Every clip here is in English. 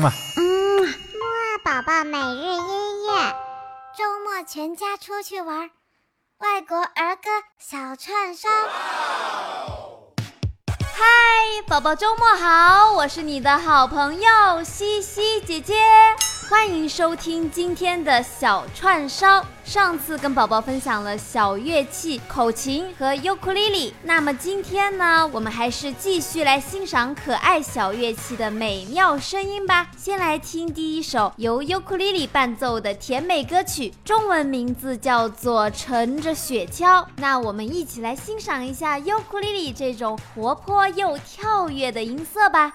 嘛。嗯，木二宝宝每日音乐，周末全家出去玩，外国儿歌小串烧。嗨，宝宝周末好，我是你的好朋友西西姐姐。欢迎收听今天的小串烧。上次跟宝宝分享了小乐器口琴和尤克里里，那么今天呢，我们还是继续来欣赏可爱小乐器的美妙声音吧。先来听第一首由尤克里里伴奏的甜美歌曲，中文名字叫做《乘着雪橇》。那我们一起来欣赏一下尤克里里这种活泼又跳跃的音色吧。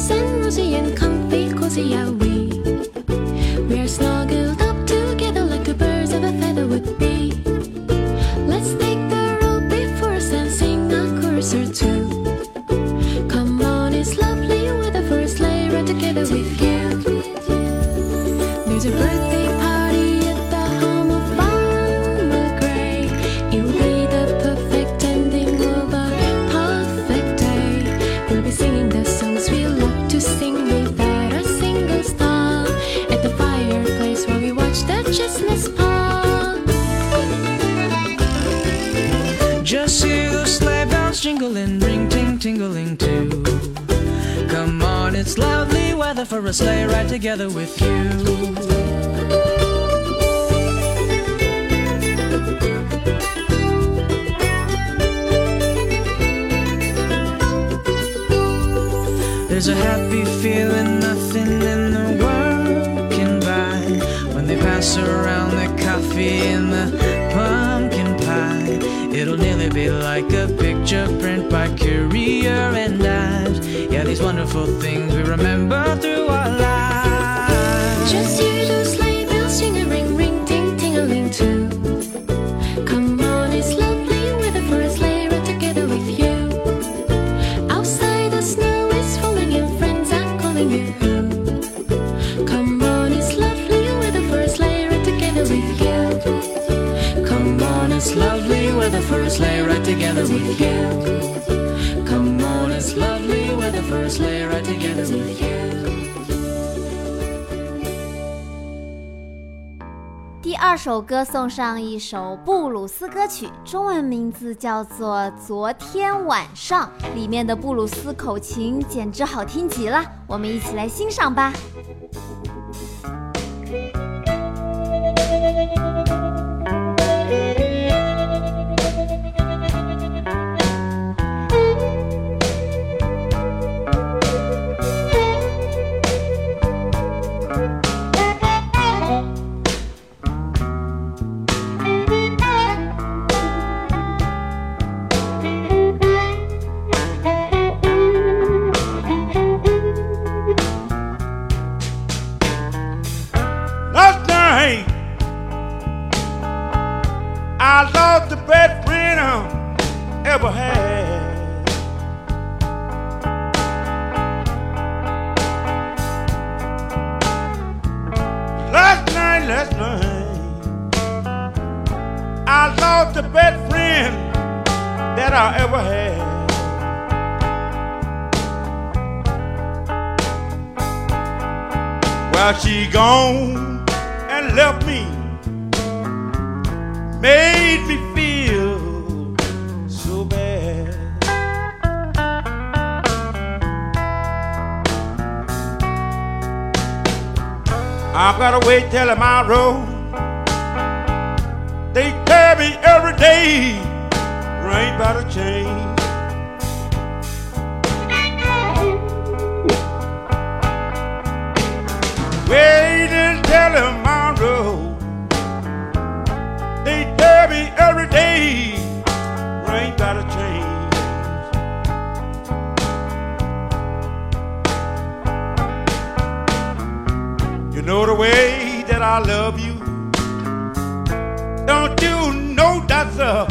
Nice and rosy and comfy, cozy are we. We're snuggled for a sleigh ride together with you. There's a happy feeling nothing in the world can buy when they pass around the coffee and the. It'll nearly be like a picture print by Currier and Ives. Yeah, these wonderful things we remember through our lives. Just hear those it's lovely with the first sleigh ride together with you. Come on, it's lovely with the first sleigh ride together with you. 第二首歌送上一首布鲁斯歌曲，中文名字叫做《昨天晚上》，里面的布鲁斯口琴简直好听极了，我们一起来欣赏吧。I ever had. Well, she gone and left me, made me feel so bad. I've gotta wait till tomorrow. They tell me every day, ain't about to change. Wait my road. They tell me every day, ain't about to change. You know the way that I love you. Don't you know that's a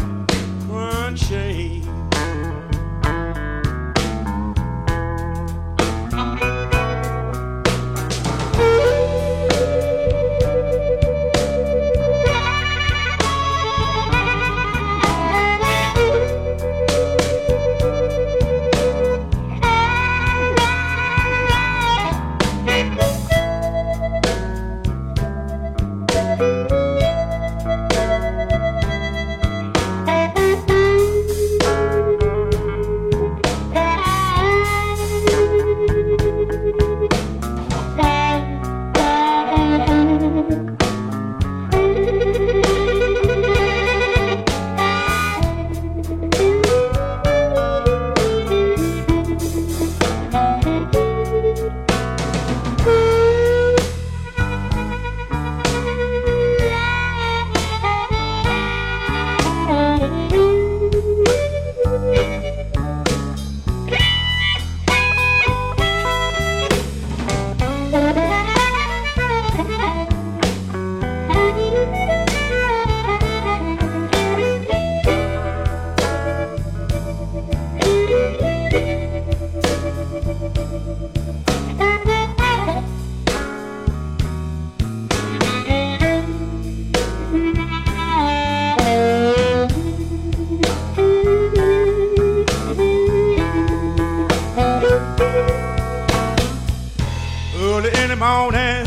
morning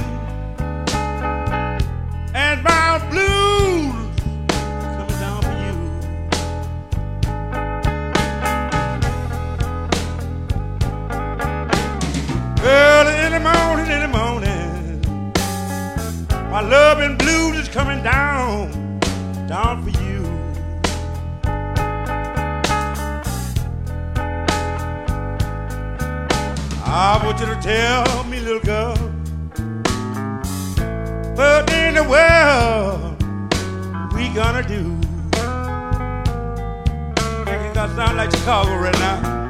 and my blues coming down for you. Early in the morning, in the morning, my love and blues is coming down, down for you. Ah, I want you to tell me, little girl, what in the world we gonna do? It gonna sound like Chicago right now.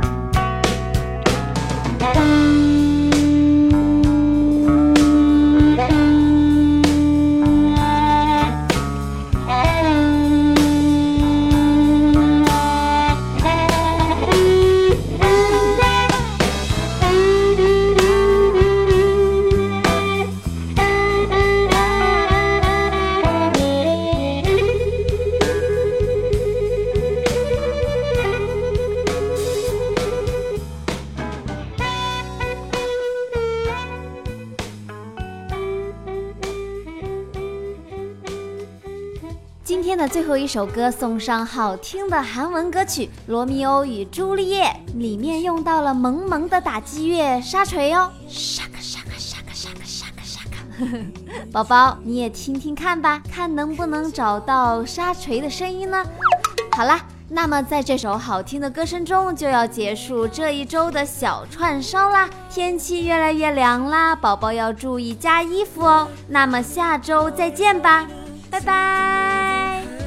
最后一首歌送上好听的韩文歌曲《罗密欧与朱丽叶》，里面用到了萌萌的打击乐沙锤哦，沙克沙克沙克沙克沙克沙克。宝宝你也听听看吧，看能不能找到沙锤的声音呢？好啦，那么在这首好听的歌声中，就要结束这一周的小串烧啦。天气越来越凉啦，宝宝要注意加衣服哦。那么下周再见吧，拜拜，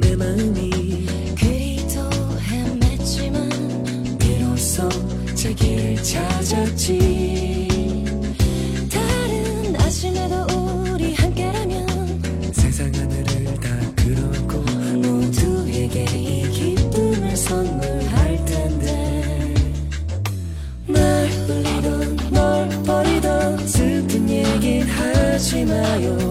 내 마음이 그리도 헤맸지만 비로소 제 길 찾았지. 다른 아침에도 우리 함께라면 세상 하늘을 다 끌어안고 모두에게 이 기쁨을 선물할 텐데. 날 울리던 널 버리던 슬픈 얘긴 하지 마요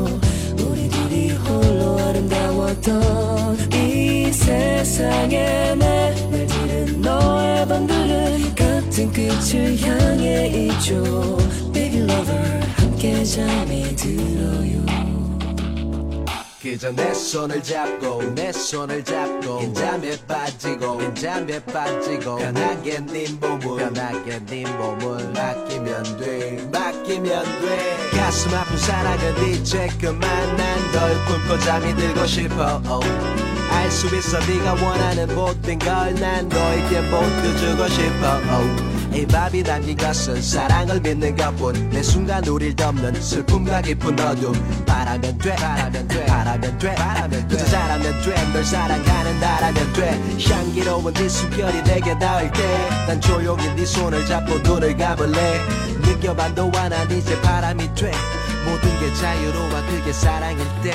끝을 향해 있죠. Baby lover 함께 잠이 들어요. 그저 내 손을 잡고 내 손을 잡고 긴장에 빠지고 긴장에 빠지고 편하게 네 몸을 편하게 네 몸을 맡기면 돼 맡기면 돼. 가슴 아픈 사랑은 이제 그만 난널 품고 잠이 들고 싶어. 알수 있어 네가 원하는 모든 걸 난 너에게 모두 주고 싶어 이 밥이 담긴 것은 사랑을 믿는 것뿐. 내 순간 우릴 덮는 슬픔과 깊은 어둠. 바라면 돼 바라면 돼 바라면 돼 바라면 돼. 그저 잘하면 돼널 사랑하는 나라면 돼. 향기로운 네 숨결이 내게 닿을 때난 조용히 네 손을 잡고 눈을 감을래. 느껴봐도 와난 이제 바람이 돼. 모든 게 자유로워 그게 사랑일 때.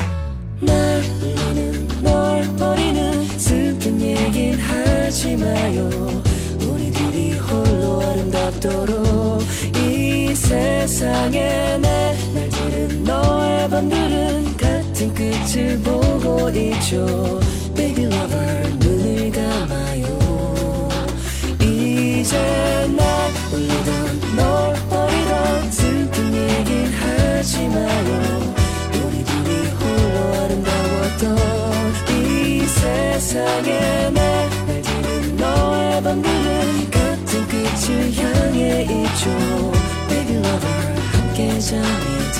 날 울리는 널 버리는 슬픈 얘긴 하지 마요 아름답도록 이 세상에 내날 지른 너의 밤들은 같은 끝을 보고 있죠. Baby lover 눈을 감아요. 이제 날 울리던 널 버리던 슬픈 얘긴 하지 마요. 우리 둘이 홀로 아름다웠던 이 세상에 있죠 Baby lover 함께 잠이